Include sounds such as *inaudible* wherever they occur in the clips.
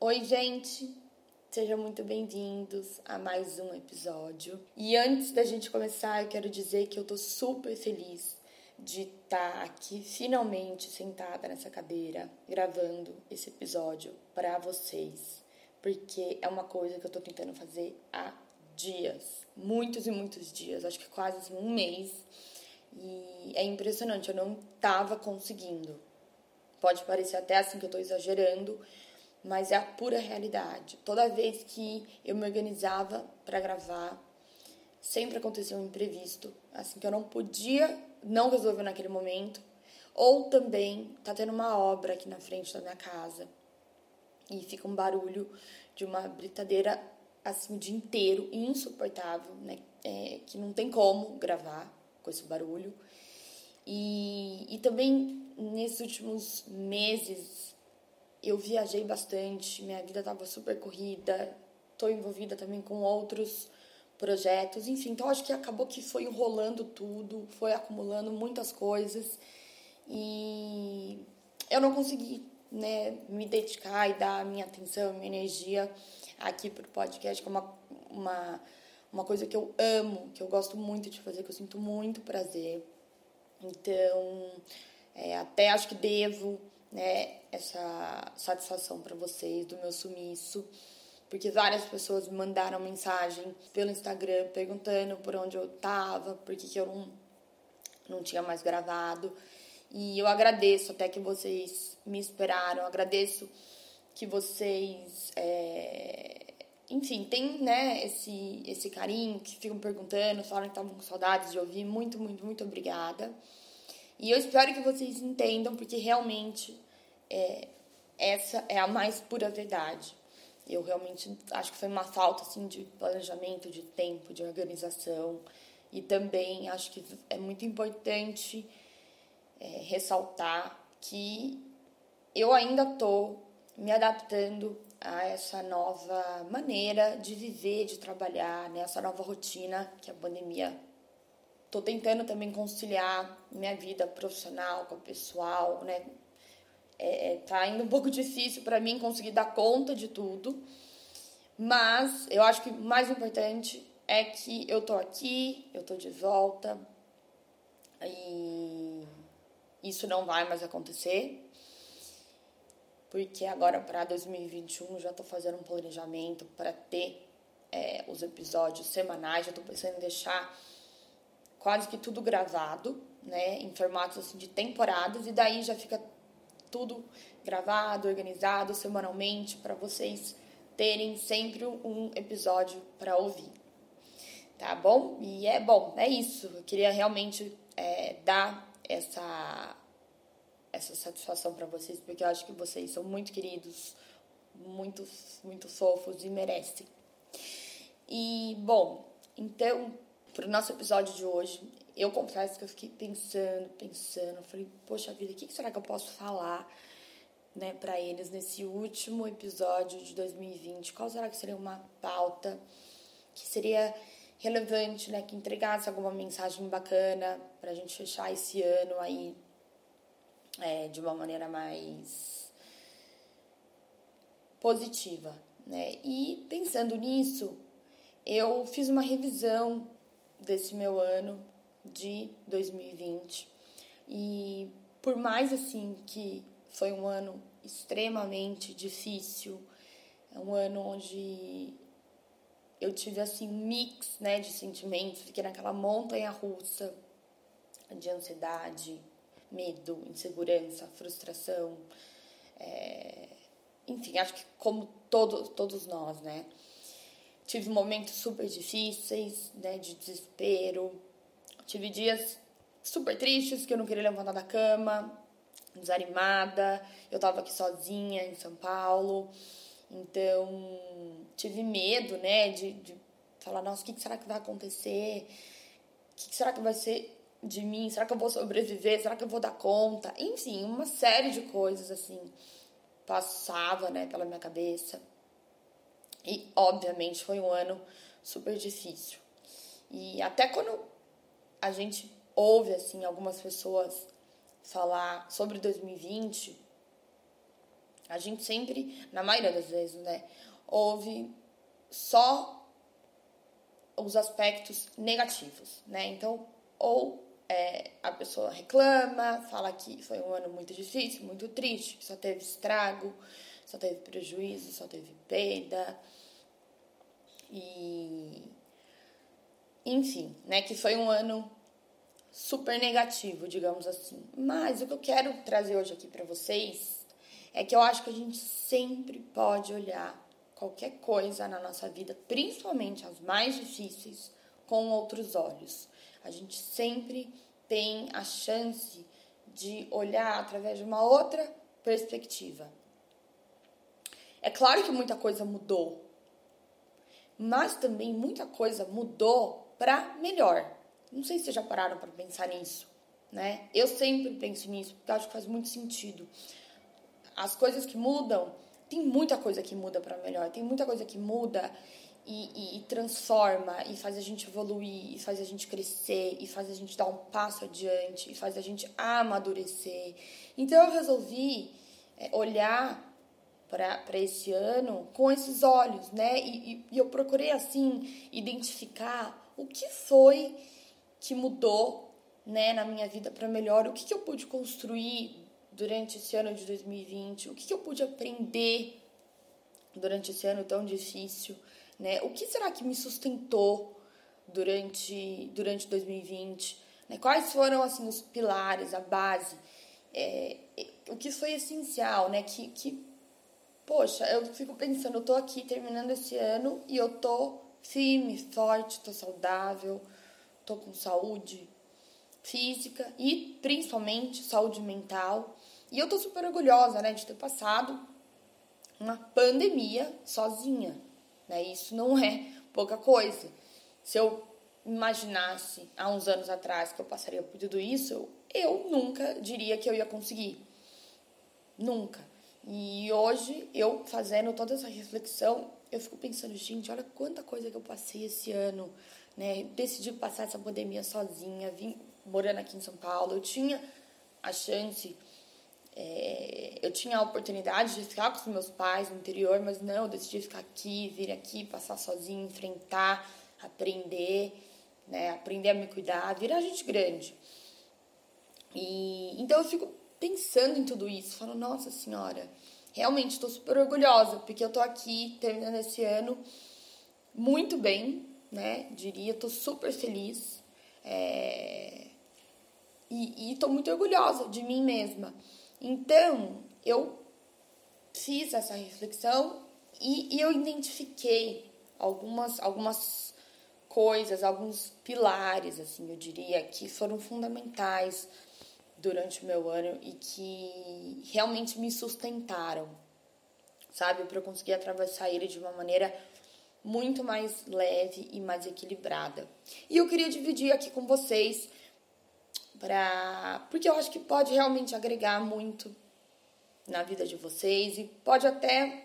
Oi, gente! Sejam muito bem-vindos a mais um episódio. E antes da gente começar, eu quero dizer que eu tô super feliz de estar tá aqui finalmente sentada nessa cadeira gravando esse episódio para vocês, porque é uma coisa que eu tô tentando fazer há dias, muitos e muitos dias, acho que quase assim, um mês. E é impressionante, eu não tava conseguindo. Pode parecer até assim que eu tô exagerando, mas é a pura realidade. Toda vez que eu me organizava para gravar, sempre acontecia um imprevisto, assim que eu não podia não resolver naquele momento, ou também tá tendo uma obra aqui na frente da minha casa e fica um barulho de uma britadeira assim o dia inteiro, insuportável, né? É, que não tem como gravar com esse barulho. E, e também nesses últimos meses eu viajei bastante, minha vida estava super corrida, estou envolvida também com outros projetos, enfim, então acho que acabou que foi enrolando tudo, foi acumulando muitas coisas e eu não consegui, né, me dedicar e dar minha atenção, minha energia aqui pro podcast, que é uma, uma, uma coisa que eu amo, que eu gosto muito de fazer, que eu sinto muito prazer. Então, é, até acho que devo né, essa satisfação para vocês do meu sumiço, porque várias pessoas me mandaram mensagem pelo Instagram perguntando por onde eu tava, por que, eu não, não tinha mais gravado. E eu agradeço até que vocês me esperaram, agradeço que vocês, é, enfim, tem né, esse, esse carinho, que ficam perguntando, falam que estavam com saudades de ouvir. Muito, muito, muito obrigada. E eu espero que vocês entendam, porque realmente é, essa é a mais pura verdade. Eu realmente acho que foi uma falta assim, de planejamento, de tempo, de organização. E também acho que é muito importante é, ressaltar que eu ainda estou me adaptando a essa nova maneira de viver, de trabalhar, né? nova rotina que a pandemia. Tô tentando também conciliar minha vida profissional com a pessoal, né? É, é tá indo um *laughs* pouco difícil para mim conseguir dar conta de tudo, mas eu acho que mais importante é que eu tô aqui, eu tô de volta e isso não vai mais acontecer porque agora para 2021 já estou fazendo um planejamento para ter é, os episódios semanais, já estou pensando em deixar quase que tudo gravado, né, em formatos assim, de temporadas, e daí já fica tudo gravado, organizado semanalmente para vocês terem sempre um episódio para ouvir. Tá bom? E é bom, é isso. Eu queria realmente é, dar essa essa satisfação para vocês, porque eu acho que vocês são muito queridos, muito, muito fofos e merecem. E, bom, então, para o nosso episódio de hoje, eu confesso que eu fiquei pensando, pensando, falei, poxa vida, o que será que eu posso falar né, para eles nesse último episódio de 2020? Qual será que seria uma pauta que seria relevante, né, que entregasse alguma mensagem bacana para a gente fechar esse ano aí é, de uma maneira mais positiva, né? E pensando nisso, eu fiz uma revisão desse meu ano de 2020 e por mais assim que foi um ano extremamente difícil, é um ano onde eu tive assim um mix, né, de sentimentos, fiquei naquela montanha russa de ansiedade, medo, insegurança, frustração, é... enfim, acho que como todo, todos nós, né? Tive momentos super difíceis, né, de desespero. Tive dias super tristes que eu não queria levantar da cama, desanimada. Eu tava aqui sozinha em São Paulo. Então, tive medo, né, de, de falar, nossa, o que será que vai acontecer? O que será que vai ser de mim? Será que eu vou sobreviver? Será que eu vou dar conta? Enfim, uma série de coisas assim passava, né, pela minha cabeça. E obviamente foi um ano super difícil. E até quando a gente ouve assim algumas pessoas falar sobre 2020, a gente sempre, na maioria das vezes, né, ouve só os aspectos negativos, né? Então, ou é, a pessoa reclama, fala que foi um ano muito difícil, muito triste, que só teve estrago, só teve prejuízo, só teve perda. E enfim, né, que foi um ano super negativo, digamos assim. Mas o que eu quero trazer hoje aqui para vocês é que eu acho que a gente sempre pode olhar qualquer coisa na nossa vida, principalmente as mais difíceis, com outros olhos. A gente sempre tem a chance de olhar através de uma outra perspectiva. É claro que muita coisa mudou, mas também muita coisa mudou para melhor. Não sei se vocês já pararam para pensar nisso, né? Eu sempre penso nisso, porque acho que faz muito sentido. As coisas que mudam, tem muita coisa que muda para melhor, tem muita coisa que muda e, e, e, transforma, e faz a gente evoluir, e faz a gente crescer, e faz a gente dar um passo adiante, e faz a gente amadurecer. Então eu resolvi é, olhar para esse ano com esses olhos, né? E, e, eu procurei, assim, identificar o que foi que mudou, né, na minha vida para melhor, o que, que eu pude construir durante esse ano de 2020, o que, que eu pude aprender durante esse ano tão difícil né? O que será que me sustentou durante, durante 2020? Né? Quais foram assim os pilares, a base? É, o que foi essencial, né? Que, que, poxa, eu fico pensando, eu tô aqui terminando esse ano e eu tô firme, forte, tô saudável, tô com saúde física e principalmente saúde mental. E eu tô super orgulhosa, né, de ter passado uma pandemia sozinha, né? Isso não é pouca coisa. Se eu imaginasse há uns anos atrás que eu passaria por tudo isso, eu nunca diria que eu ia conseguir. Nunca. E hoje, eu fazendo toda essa reflexão, eu fico pensando, gente, olha quanta coisa que eu passei esse ano, né? Decidi passar essa pandemia sozinha, vim morando aqui em São Paulo, eu tinha a chance é, eu tinha a oportunidade de ficar com os meus pais no interior, mas não, eu decidi ficar aqui, vir aqui, passar sozinho, enfrentar, aprender, né? Aprender a me cuidar, virar gente grande. E então eu fico pensando em tudo isso, falo, nossa senhora, realmente estou super orgulhosa, porque eu tô aqui terminando esse ano muito bem, né? Diria, tô super feliz. É... E, e tô muito orgulhosa de mim mesma. Então, eu fiz essa reflexão e, e eu identifiquei algumas, algumas coisas, alguns pilares, assim, eu diria, que foram fundamentais durante o meu ano e que realmente me sustentaram, sabe? Para eu conseguir atravessar ele de uma maneira muito mais leve e mais equilibrada. E eu queria dividir aqui com vocês para porque eu acho que pode realmente agregar muito na vida de vocês e pode até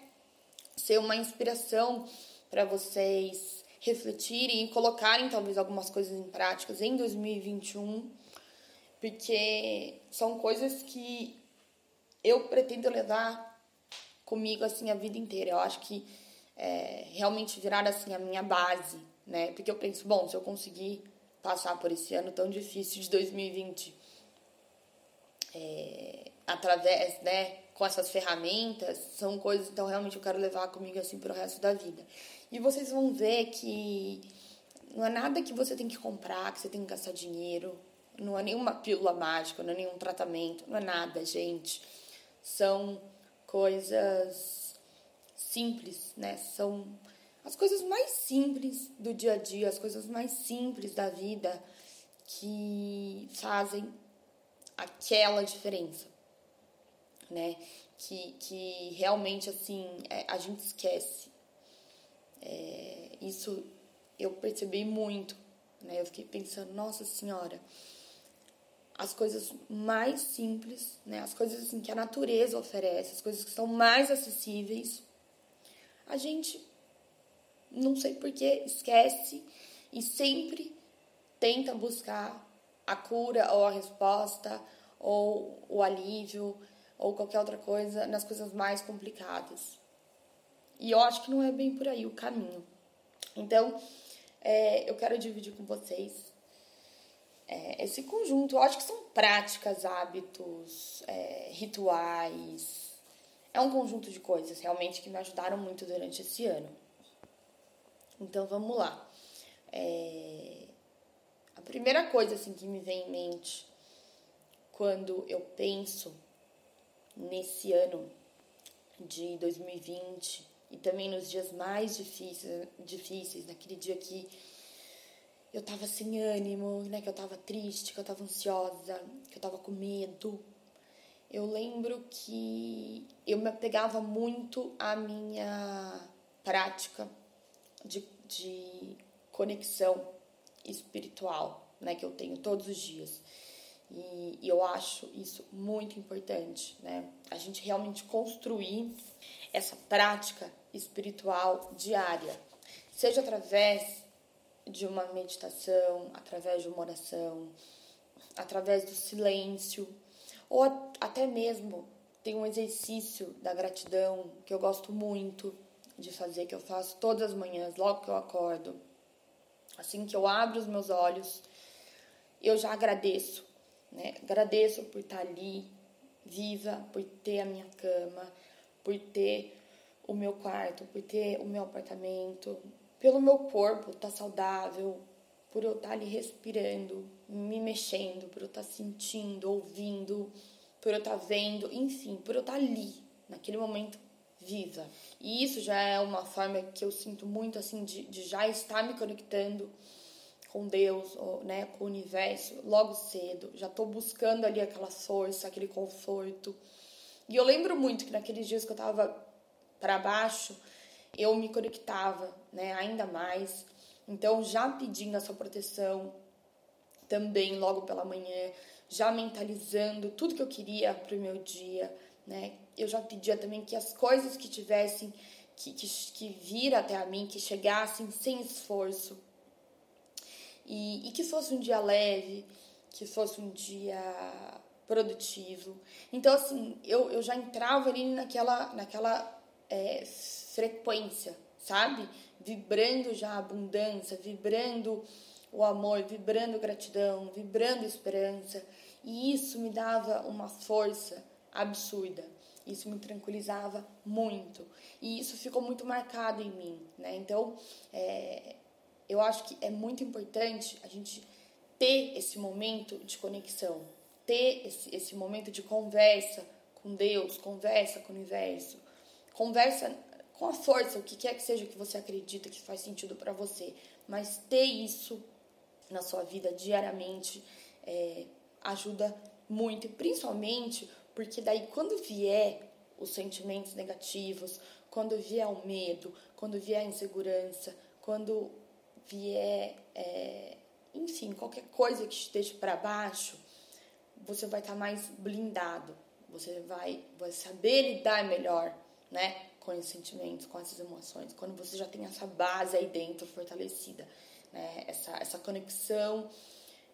ser uma inspiração para vocês refletirem e colocarem talvez algumas coisas em práticas em 2021, porque são coisas que eu pretendo levar comigo assim a vida inteira. Eu acho que é, realmente virar assim a minha base, né? Porque eu penso, bom, se eu conseguir passar por esse ano tão difícil de 2020 é, através, né, com essas ferramentas, são coisas então realmente eu quero levar comigo assim pro resto da vida. E vocês vão ver que não é nada que você tem que comprar, que você tem que gastar dinheiro, não é nenhuma pílula mágica, não é nenhum tratamento, não é nada, gente. São coisas simples, né? São as coisas mais simples do dia a dia, as coisas mais simples da vida que fazem aquela diferença né? Que, que realmente, assim, é, a gente esquece. É, isso eu percebi muito, né? Eu fiquei pensando, nossa senhora, as coisas mais simples, né? As coisas assim que a natureza oferece, as coisas que são mais acessíveis, a gente não sei porquê esquece e sempre tenta buscar a cura ou a resposta ou o alívio ou qualquer outra coisa nas coisas mais complicadas. E eu acho que não é bem por aí o caminho. Então, é, eu quero dividir com vocês é, esse conjunto. Eu acho que são práticas, hábitos, é, rituais. É um conjunto de coisas realmente que me ajudaram muito durante esse ano. Então, vamos lá. É, a primeira coisa assim que me vem em mente quando eu penso nesse ano de 2020 e também nos dias mais difíceis, difíceis naquele dia que eu tava sem ânimo, né, que eu tava triste, que eu tava ansiosa, que eu tava com medo. Eu lembro que eu me apegava muito à minha prática de, de conexão espiritual, né, que eu tenho todos os dias. E, e eu acho isso muito importante, né? A gente realmente construir essa prática espiritual diária, seja através de uma meditação, através de uma oração, através do silêncio, ou até mesmo tem um exercício da gratidão que eu gosto muito de fazer, que eu faço todas as manhãs, logo que eu acordo. Assim que eu abro os meus olhos, eu já agradeço né? Agradeço por estar ali, viva, por ter a minha cama, por ter o meu quarto, por ter o meu apartamento, pelo meu corpo estar tá saudável, por eu estar tá ali respirando, me mexendo, por eu estar tá sentindo, ouvindo, por eu estar vendo, enfim, por eu estar ali, naquele momento viva. E isso já é uma forma que eu sinto muito assim de, de já estar me conectando com Deus, ou, né, com o universo, logo cedo. Já estou buscando ali aquela força, aquele conforto. E eu lembro muito que naqueles dias que eu estava para baixo, eu me conectava, né, ainda mais. Então, já pedindo essa proteção também logo pela manhã, já mentalizando tudo que eu queria para o meu dia, né? Eu já pedia também que as coisas que tivessem que, que, que vir até a mim, que chegassem sem esforço, e, e que fosse um dia leve, que fosse um dia produtivo. Então, assim, eu, eu já entrava ali naquela, naquela é, frequência, sabe? Vibrando já a abundância, vibrando o amor, vibrando gratidão, vibrando esperança. E isso me dava uma força absurda. Isso me tranquilizava muito. E isso ficou muito marcado em mim, né? Então, é, eu acho que é muito importante a gente ter esse momento de conexão, ter esse, esse momento de conversa com Deus, conversa com o universo, conversa com a força, o que quer que seja que você acredita que faz sentido para você, mas ter isso na sua vida diariamente é, ajuda muito, principalmente porque daí quando vier os sentimentos negativos, quando vier o medo, quando vier a insegurança, quando vier, é, enfim, qualquer coisa que esteja para baixo, você vai estar tá mais blindado, Você vai, vai saber lidar melhor, né? Com esses sentimentos, com essas emoções. Quando você já tem essa base aí dentro fortalecida, né? Essa, essa conexão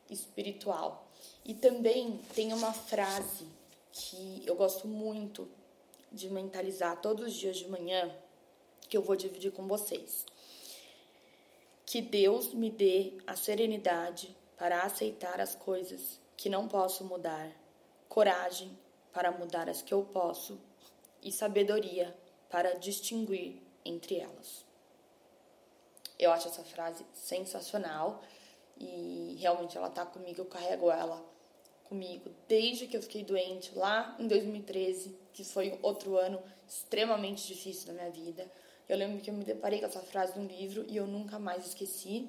espiritual. E também tem uma frase que eu gosto muito de mentalizar todos os dias de manhã, que eu vou dividir com vocês. Que Deus me dê a serenidade para aceitar as coisas que não posso mudar, coragem para mudar as que eu posso e sabedoria para distinguir entre elas. Eu acho essa frase sensacional e realmente ela tá comigo, eu carrego ela comigo desde que eu fiquei doente lá em 2013, que foi outro ano extremamente difícil da minha vida. Eu lembro que eu me deparei com essa frase num livro e eu nunca mais esqueci.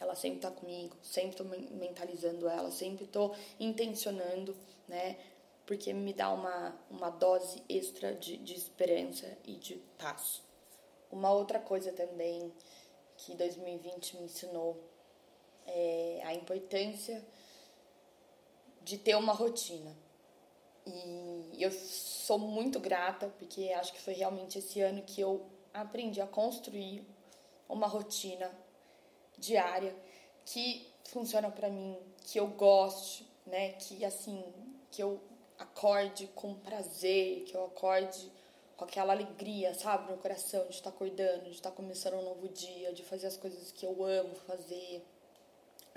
Ela sempre tá comigo, sempre tô mentalizando ela, sempre tô intencionando, né? Porque me dá uma, uma dose extra de, de esperança e de paz. Uma outra coisa também que 2020 me ensinou é a importância de ter uma rotina. E eu sou muito grata, porque acho que foi realmente esse ano que eu aprendi a construir uma rotina diária que funciona para mim, que eu goste, né? Que assim, que eu acorde com prazer, que eu acorde com aquela alegria, sabe, no coração de estar acordando, de estar começando um novo dia, de fazer as coisas que eu amo fazer,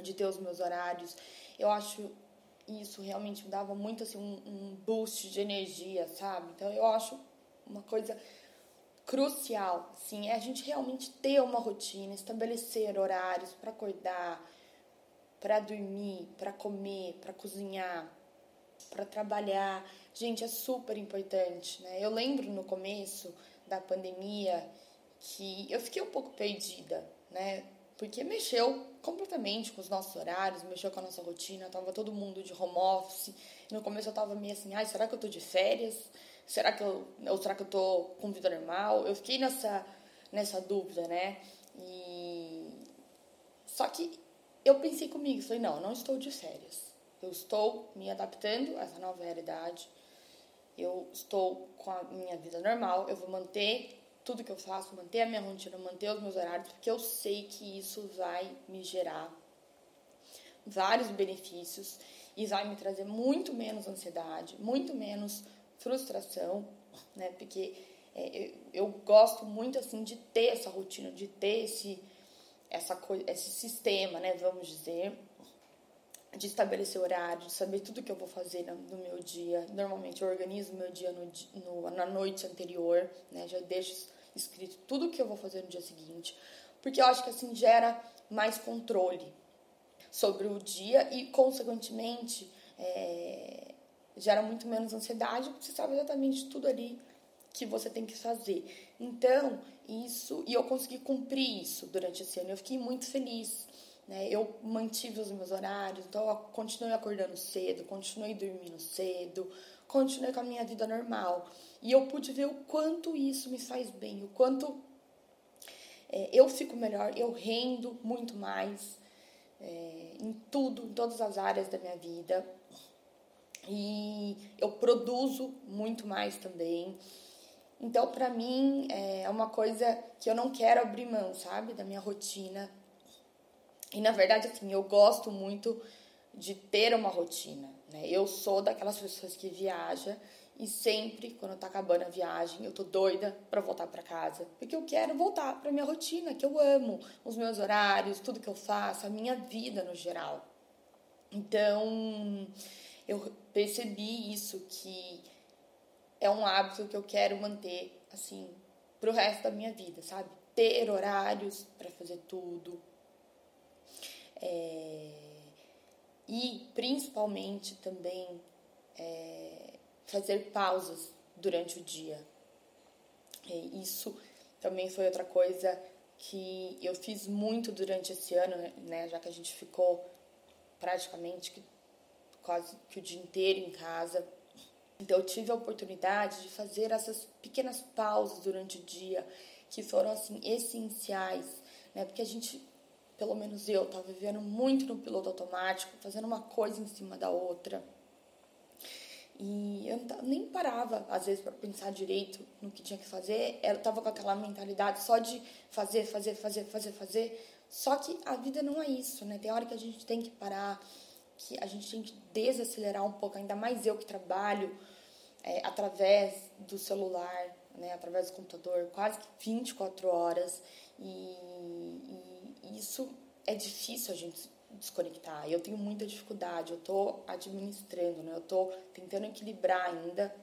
de ter os meus horários. Eu acho isso realmente me dava muito assim um, um boost de energia, sabe? Então eu acho uma coisa crucial, assim, é a gente realmente ter uma rotina, estabelecer horários para acordar, para dormir, para comer, para cozinhar, para trabalhar. Gente, é super importante, né? Eu lembro no começo da pandemia que eu fiquei um pouco perdida, né? Porque mexeu completamente com os nossos horários, mexeu com a nossa rotina, tava todo mundo de home office. no começo eu tava meio assim, ai, será que eu tô de férias? Será que eu, ou será que eu tô com vida normal? Eu fiquei nessa, nessa dúvida, né? E só que eu pensei comigo, falei, não, não estou de férias. Eu estou me adaptando a essa nova realidade. Eu estou com a minha vida normal, eu vou manter tudo que eu faço, manter a minha rotina, manter os meus horários, porque eu sei que isso vai me gerar vários benefícios e vai me trazer muito menos ansiedade, muito menos frustração, né? Porque é, eu, eu, gosto muito assim de ter essa rotina, de ter esse essa coisa, esse sistema, né? Vamos dizer, de estabelecer horário, de saber tudo que eu vou fazer no, meu dia. Normalmente eu organizo meu dia no, no, na noite anterior, né? Já deixo escrito tudo que eu vou fazer no dia seguinte, porque eu acho que assim gera mais controle sobre o dia e, consequentemente, é, gera muito menos ansiedade, porque você sabe exatamente tudo ali que você tem que fazer. Então, isso, e eu consegui cumprir isso durante esse ano, eu fiquei muito feliz. Né? Eu mantive os meus horários, então eu continuei acordando cedo, continuei dormindo cedo, continuei com a minha vida normal. E eu pude ver o quanto isso me faz bem, o quanto é, eu fico melhor, eu rendo muito mais é, em tudo, em todas as áreas da minha vida. E eu produzo muito mais também. Então, para mim, é uma coisa que eu não quero abrir mão, sabe? Da minha rotina. E, na verdade, assim, eu gosto muito de ter uma rotina, né? Eu sou daquelas pessoas que viaja e sempre, quando tá acabando a viagem, eu tô doida para voltar para casa, porque eu quero voltar para minha rotina, que eu amo, os meus horários, tudo que eu faço, a minha vida no geral. Então, eu percebi isso que é um hábito que eu quero manter assim pro resto da minha vida, sabe? Ter horários para fazer tudo. É... E principalmente também é fazer pausas durante o dia. E isso também foi outra coisa que eu fiz muito durante esse ano, né, já que a gente ficou praticamente quase que o dia inteiro em casa. Então eu tive a oportunidade de fazer essas pequenas pausas durante o dia que foram assim essenciais, né? Porque a gente, pelo menos eu, estava vivendo muito no piloto automático, fazendo uma coisa em cima da outra. E eu nem parava, às vezes, para pensar direito no que tinha que fazer. Eu tava com aquela mentalidade só de fazer, fazer, fazer, fazer, fazer. Só que a vida não é isso, né? Tem hora que a gente tem que parar, que a gente tem que desacelerar um pouco, ainda mais eu que trabalho é, através do celular, né? Através do computador, quase que 24 horas. E isso é difícil a gente desconectar. Eu tenho muita dificuldade, eu tô administrando, né? Eu tô tentando equilibrar ainda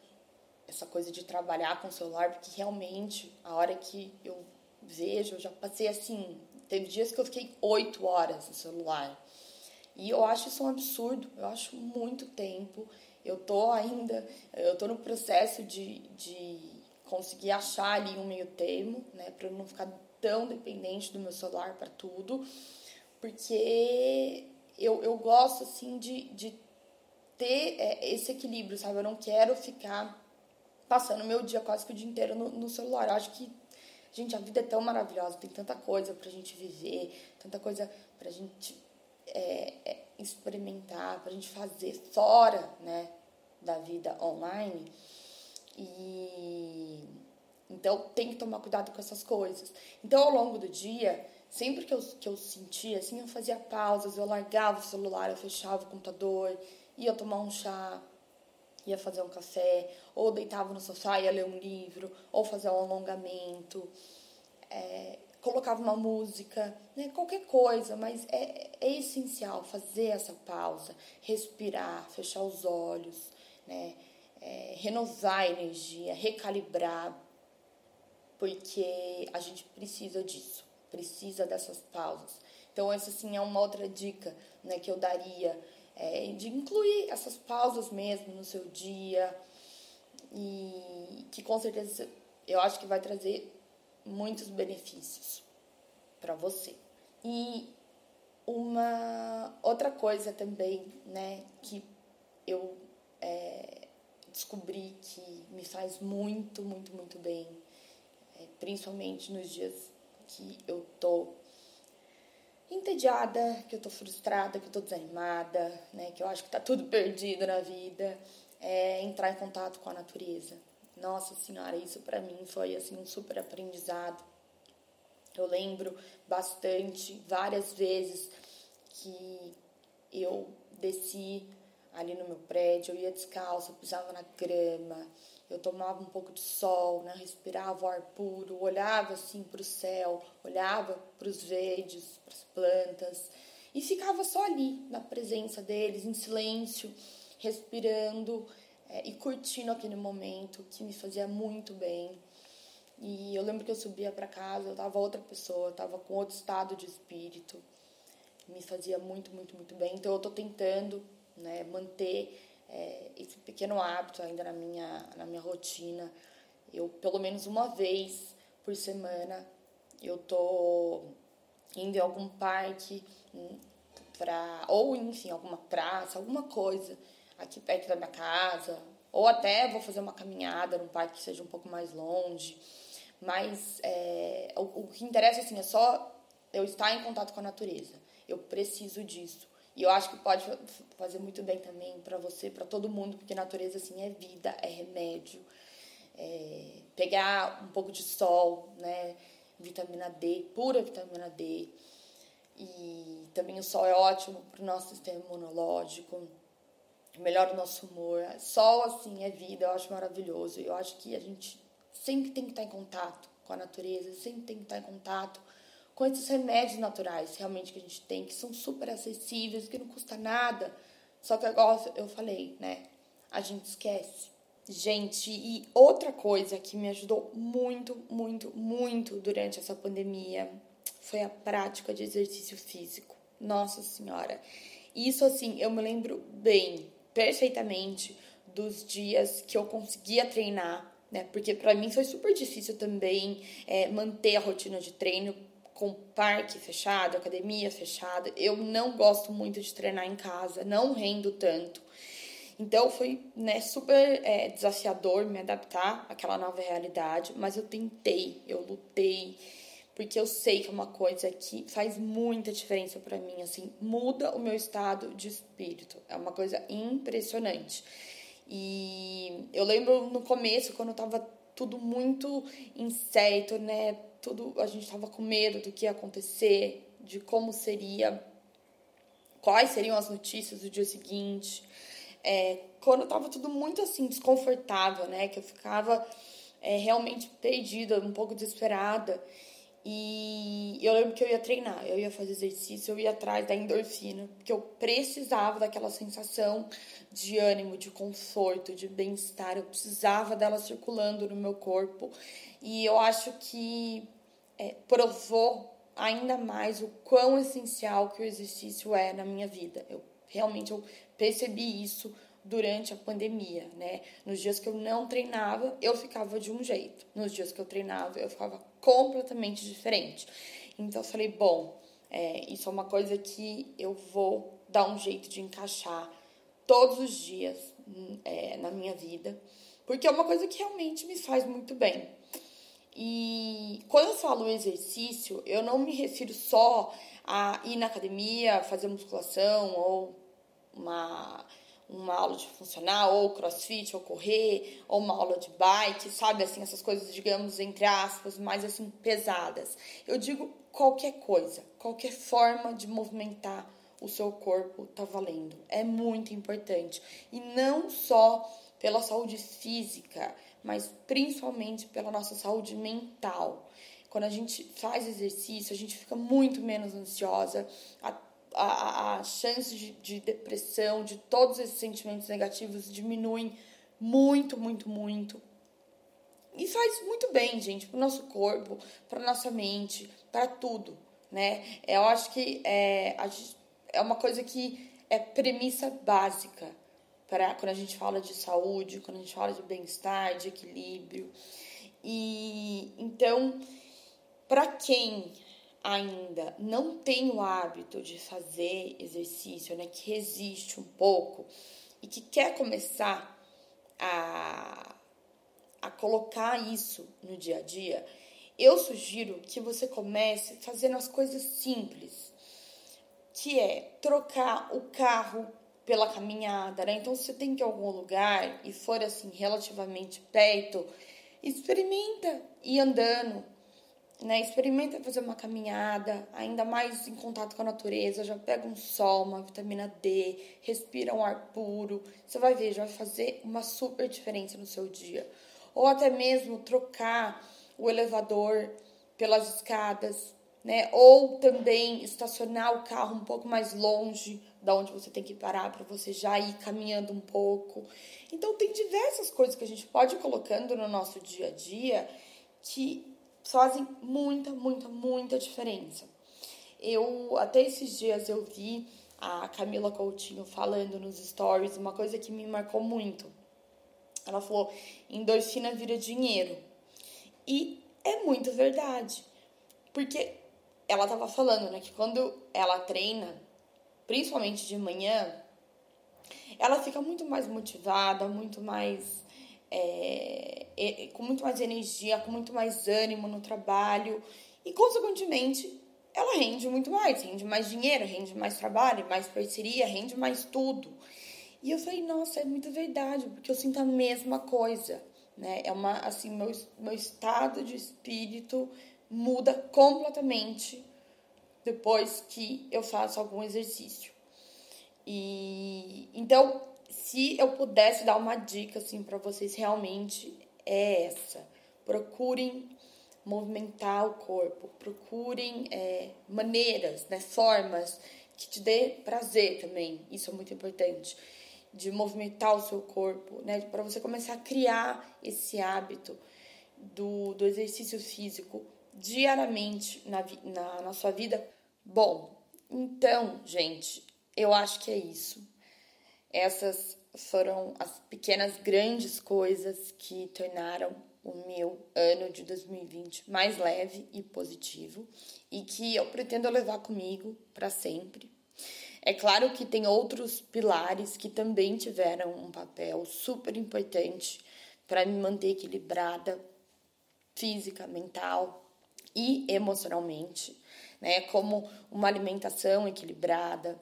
essa coisa de trabalhar com o celular, porque realmente a hora que eu vejo, eu já passei assim, teve dias que eu fiquei oito horas no celular. E eu acho isso um absurdo, eu acho muito tempo. Eu tô ainda, eu tô no processo de, de conseguir achar ali um meio termo, né, para não ficar tão dependente do meu celular para tudo porque eu, eu gosto, assim, de, de ter é, esse equilíbrio, sabe? Eu não quero ficar passando meu dia quase que o dia inteiro no, no celular. Eu acho que, gente, a vida é tão maravilhosa, tem tanta coisa pra gente viver, tanta coisa pra gente é, é, experimentar, pra gente fazer fora, né, da vida online. E então tem que tomar cuidado com essas coisas. Então, ao longo do dia, Sempre que eu, que eu sentia, assim, eu fazia pausas, eu largava o celular, eu fechava o computador, ia tomar um chá, ia fazer um café, ou deitava no sofá, ia ler um livro, ou fazer um alongamento, é, colocava uma música, né, qualquer coisa, mas é, é essencial fazer essa pausa, respirar, fechar os olhos, né, é, renovar a energia, recalibrar, porque a gente precisa disso precisa dessas pausas. Então, essa sim é uma outra dica né, que eu daria, é, de incluir essas pausas mesmo no seu dia e que com certeza eu acho que vai trazer muitos benefícios para você. E uma outra coisa também, né, que eu é, descobri que me faz muito, muito, muito bem, principalmente nos dias que eu tô entediada, que eu tô frustrada, que eu tô desanimada, né, que eu acho que tá tudo *laughs* perdido na vida, é entrar em contato com a natureza. Nossa senhora, isso para mim foi assim um super aprendizado. Eu lembro bastante, várias vezes que eu desci ali no meu prédio, eu ia descalço, eu pisava na grama, eu tomava um pouco de sol, né? respirava o ar puro, olhava assim para o céu, olhava para os verdes, para as plantas e ficava só ali, na presença deles, em silêncio, respirando é, e curtindo aquele momento que me fazia muito bem. E eu lembro que eu subia para casa, eu tava outra pessoa, eu tava com outro estado de espírito, me fazia muito, muito, muito bem. Então eu tô tentando né, manter é, esse pequeno hábito ainda na minha, na minha rotina. Eu, pelo menos uma vez por semana, eu tô indo em algum parque para ou enfim alguma praça alguma coisa aqui perto da minha casa ou até vou fazer uma caminhada num parque que seja um pouco mais longe. Mas é, o, o que interessa assim é só eu estar em contato com a natureza. Eu preciso disso e eu acho que pode fazer muito bem também para você, para todo mundo, porque natureza assim é vida, é remédio. É pegar um pouco de sol, né? Vitamina D, pura vitamina D. E também o sol é ótimo para o nosso sistema imunológico, melhora o nosso humor. Sol, assim, é vida, eu acho maravilhoso. Eu acho que a gente sempre tem que estar em contato com a natureza, sempre tem que estar em contato com esses remédios naturais realmente que a gente tem, que são super acessíveis, que não custa nada. Só que agora eu falei, né? A gente esquece. Gente, e outra coisa que me ajudou muito, muito, muito durante essa pandemia foi a prática de exercício físico. Nossa Senhora. Isso, assim, eu me lembro bem, perfeitamente, dos dias que eu conseguia treinar, né? Porque para mim foi super difícil também é, manter a rotina de treino com parque fechado, academia fechada. Eu não gosto muito de treinar em casa, não rendo tanto. Então foi né, super é, desafiador me adaptar àquela nova realidade, mas eu tentei, eu lutei, porque eu sei que é uma coisa que faz muita diferença para mim, assim, muda o meu estado de espírito. É uma coisa impressionante. E eu lembro no começo, quando tava tudo muito incerto, né? Tudo, a gente tava com medo do que ia acontecer, de como seria, quais seriam as notícias do dia seguinte. É, quando tava tudo muito assim, desconfortável, né? Que eu ficava é, realmente perdida, um pouco desesperada. E eu lembro que eu ia treinar, eu ia fazer exercício, eu ia atrás da endorfina, porque eu precisava daquela sensação de ânimo, de conforto, de bem-estar, eu precisava dela circulando no meu corpo. E eu acho que é, provou ainda mais o quão essencial que o exercício é na minha vida. Eu realmente eu percebi isso durante a pandemia, né? Nos dias que eu não treinava, eu ficava de um jeito. Nos dias que eu treinava, eu ficava completamente diferente. Então eu falei, bom, é, isso é uma coisa que eu vou dar um jeito de encaixar todos os dias é, na minha vida, porque é uma coisa que realmente me faz muito bem. E quando eu falo exercício, eu não me refiro só a ir na academia, fazer musculação ou uma uma aula de funcional, ou crossfit, ou correr, ou uma aula de bike, sabe? Assim, essas coisas, digamos, entre aspas, mais assim, pesadas. Eu digo qualquer coisa, qualquer forma de movimentar o seu corpo tá valendo. É muito importante. E não só pela saúde física, mas principalmente pela nossa saúde mental. Quando a gente faz exercício, a gente fica muito menos ansiosa, a, a chance de, de depressão, de todos esses sentimentos negativos diminuem muito, muito, muito. E faz muito bem, gente, para o nosso corpo, para nossa mente, para tudo, né? Eu acho que é, é uma coisa que é premissa básica para quando a gente fala de saúde, quando a gente fala de bem-estar, de equilíbrio. E então, para quem ainda não tem o hábito de fazer exercício, né, que resiste um pouco e que quer começar a, a colocar isso no dia a dia, eu sugiro que você comece fazendo as coisas simples, que é trocar o carro pela caminhada, né? Então, se você tem que ir a algum lugar e for assim relativamente perto, experimenta ir andando né? Experimenta fazer uma caminhada, ainda mais em contato com a natureza, já pega um sol, uma vitamina D, respira um ar puro. Você vai ver, já vai fazer uma super diferença no seu dia. Ou até mesmo trocar o elevador pelas escadas, né? Ou também estacionar o carro um pouco mais longe da onde você tem que parar para você já ir caminhando um pouco. Então tem diversas coisas que a gente pode ir colocando no nosso dia a dia que fazem muita, muita, muita diferença. Eu até esses dias eu vi a Camila Coutinho falando nos stories uma coisa que me marcou muito. Ela falou: endorfina vira dinheiro. E é muito verdade. Porque ela estava falando, né, que quando ela treina, principalmente de manhã, ela fica muito mais motivada, muito mais é, com muito mais energia, com muito mais ânimo no trabalho e, consequentemente, ela rende muito mais, rende mais dinheiro, rende mais trabalho, mais parceria, rende mais tudo. E eu falei, nossa, é muito verdade, porque eu sinto a mesma coisa, né? É uma, assim, meu, meu estado de espírito muda completamente depois que eu faço algum exercício. E então se eu pudesse dar uma dica assim para vocês realmente é essa. Procurem movimentar o corpo, procurem é, maneiras, né, formas que te dê prazer também. Isso é muito importante de movimentar o seu corpo, né, para você começar a criar esse hábito do, do exercício físico diariamente na, na, na sua vida. Bom, então, gente, eu acho que é isso. Essas foram as pequenas grandes coisas que tornaram o meu ano de 2020 mais leve e positivo e que eu pretendo levar comigo para sempre. É claro que tem outros pilares que também tiveram um papel super importante para me manter equilibrada física, mental e emocionalmente, né? Como uma alimentação equilibrada,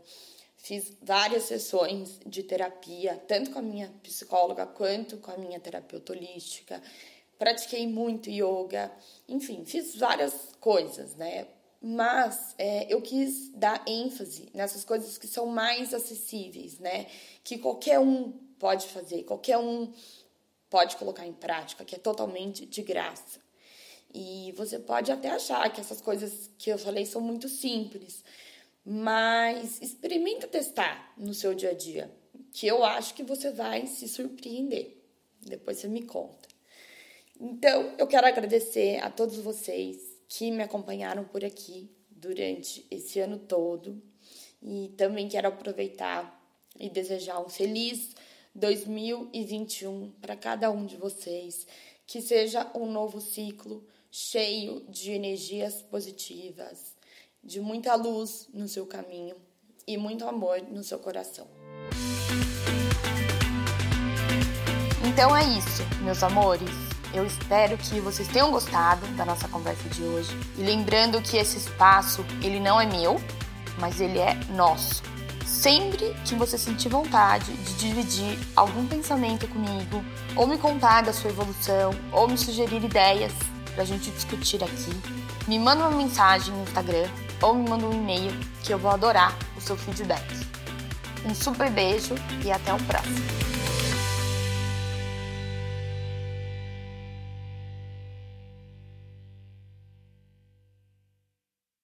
fiz várias sessões de terapia, tanto com a minha psicóloga quanto com a minha terapeuta holística. Pratiquei muito yoga, enfim, fiz várias coisas, né? Mas é, eu quis dar ênfase nessas coisas que são mais acessíveis, né? Que qualquer um pode fazer, qualquer um pode colocar em prática, que é totalmente de graça. E você pode até achar que essas coisas que eu falei são muito simples, mas experimenta testar no seu dia a dia, que eu acho que você vai se surpreender. Depois você me conta. Então, eu quero agradecer a todos vocês que me acompanharam por aqui durante esse ano todo e também quero aproveitar e desejar um feliz 2021 para cada um de vocês, que seja um novo ciclo cheio de energias positivas, de muita luz no seu caminho e muito amor no seu coração. Então é isso, meus amores. Eu espero que vocês tenham gostado da nossa conversa de hoje. E lembrando que esse espaço, ele não é meu, mas ele é nosso. Sempre que você sentir vontade de dividir algum pensamento comigo, ou me contar da sua evolução, ou me sugerir ideias para a gente discutir aqui, me manda uma mensagem no Instagram ou me manda um e-mail que eu vou adorar o seu feedback. Um super beijo e até o próximo!